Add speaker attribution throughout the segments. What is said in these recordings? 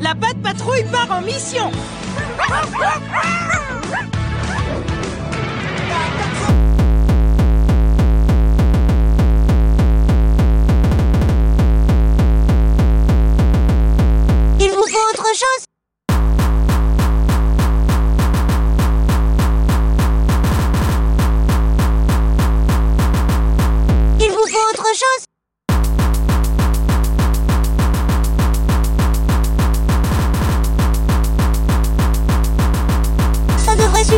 Speaker 1: La patte patrouille part en mission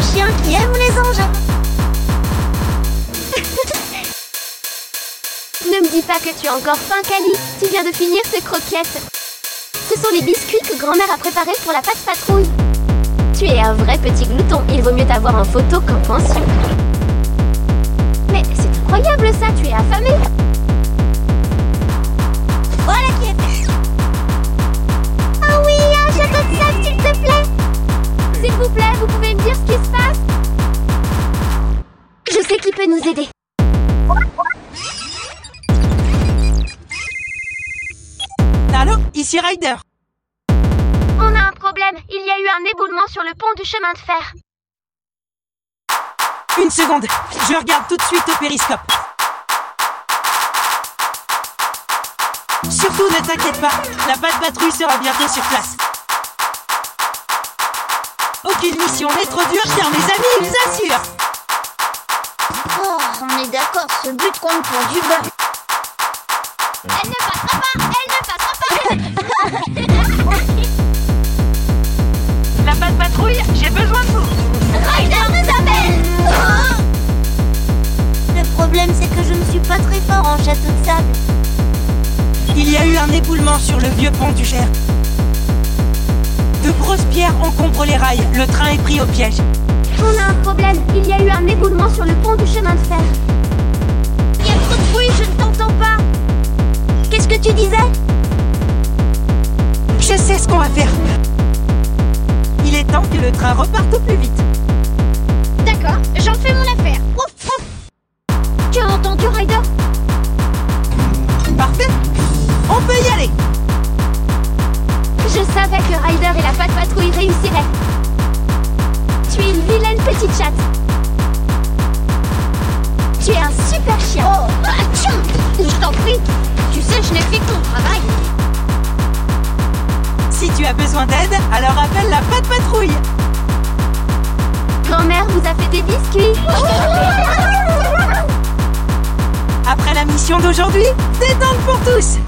Speaker 2: un chien qui aime les engins
Speaker 3: Ne me dis pas que tu as encore faim, Cali. Tu viens de finir ces croquettes. Ce sont les biscuits que grand-mère a préparés pour la pâte patrouille. Tu es un vrai petit glouton. Il vaut mieux t'avoir en photo qu'en pension.
Speaker 2: Qui
Speaker 3: peut nous aider.
Speaker 1: Allô Ici Ryder
Speaker 3: On a un problème. Il y a eu un éboulement sur le pont du chemin de fer.
Speaker 1: Une seconde Je regarde tout de suite au périscope Surtout ne t'inquiète pas, la patrouille sera bientôt sur place. Aucune mission n'est trop dure car mes amis ils assurent
Speaker 2: on est d'accord, ce but compte pour du beurre
Speaker 3: Elle ne passera pas Elle ne passera pas
Speaker 1: La patte patrouille, j'ai besoin de vous
Speaker 3: Ryder nous appelle
Speaker 2: Le problème, c'est que je ne suis pas très fort en château de sable.
Speaker 1: Il y a eu un éboulement sur le vieux pont du Cher. De grosses pierres encombrent les rails, le train est pris au piège.
Speaker 3: On a un problème. Il y a eu un éboulement sur le pont du chemin de fer.
Speaker 2: Il y a trop de bruit, je ne t'entends pas. Qu'est-ce que tu disais?
Speaker 1: Je sais ce qu'on va faire. Il est temps que le train reparte au plus vite.
Speaker 3: D'accord, j'en fais mon affaire. Ouf, ouf. Tu as entendu, Ryder?
Speaker 1: Parfait On peut y aller
Speaker 3: Je savais que Ryder et la patte patrouille réussiraient. Tu es une vilaine petite chatte. Tu es un super chien.
Speaker 2: Oh, atchou Je t'en prie. Tu sais, je n'ai fait que ton travail.
Speaker 1: Si tu as besoin d'aide, alors appelle la patte patrouille
Speaker 3: Grand-mère vous a fait des biscuits.
Speaker 1: Après la mission d'aujourd'hui, détente pour tous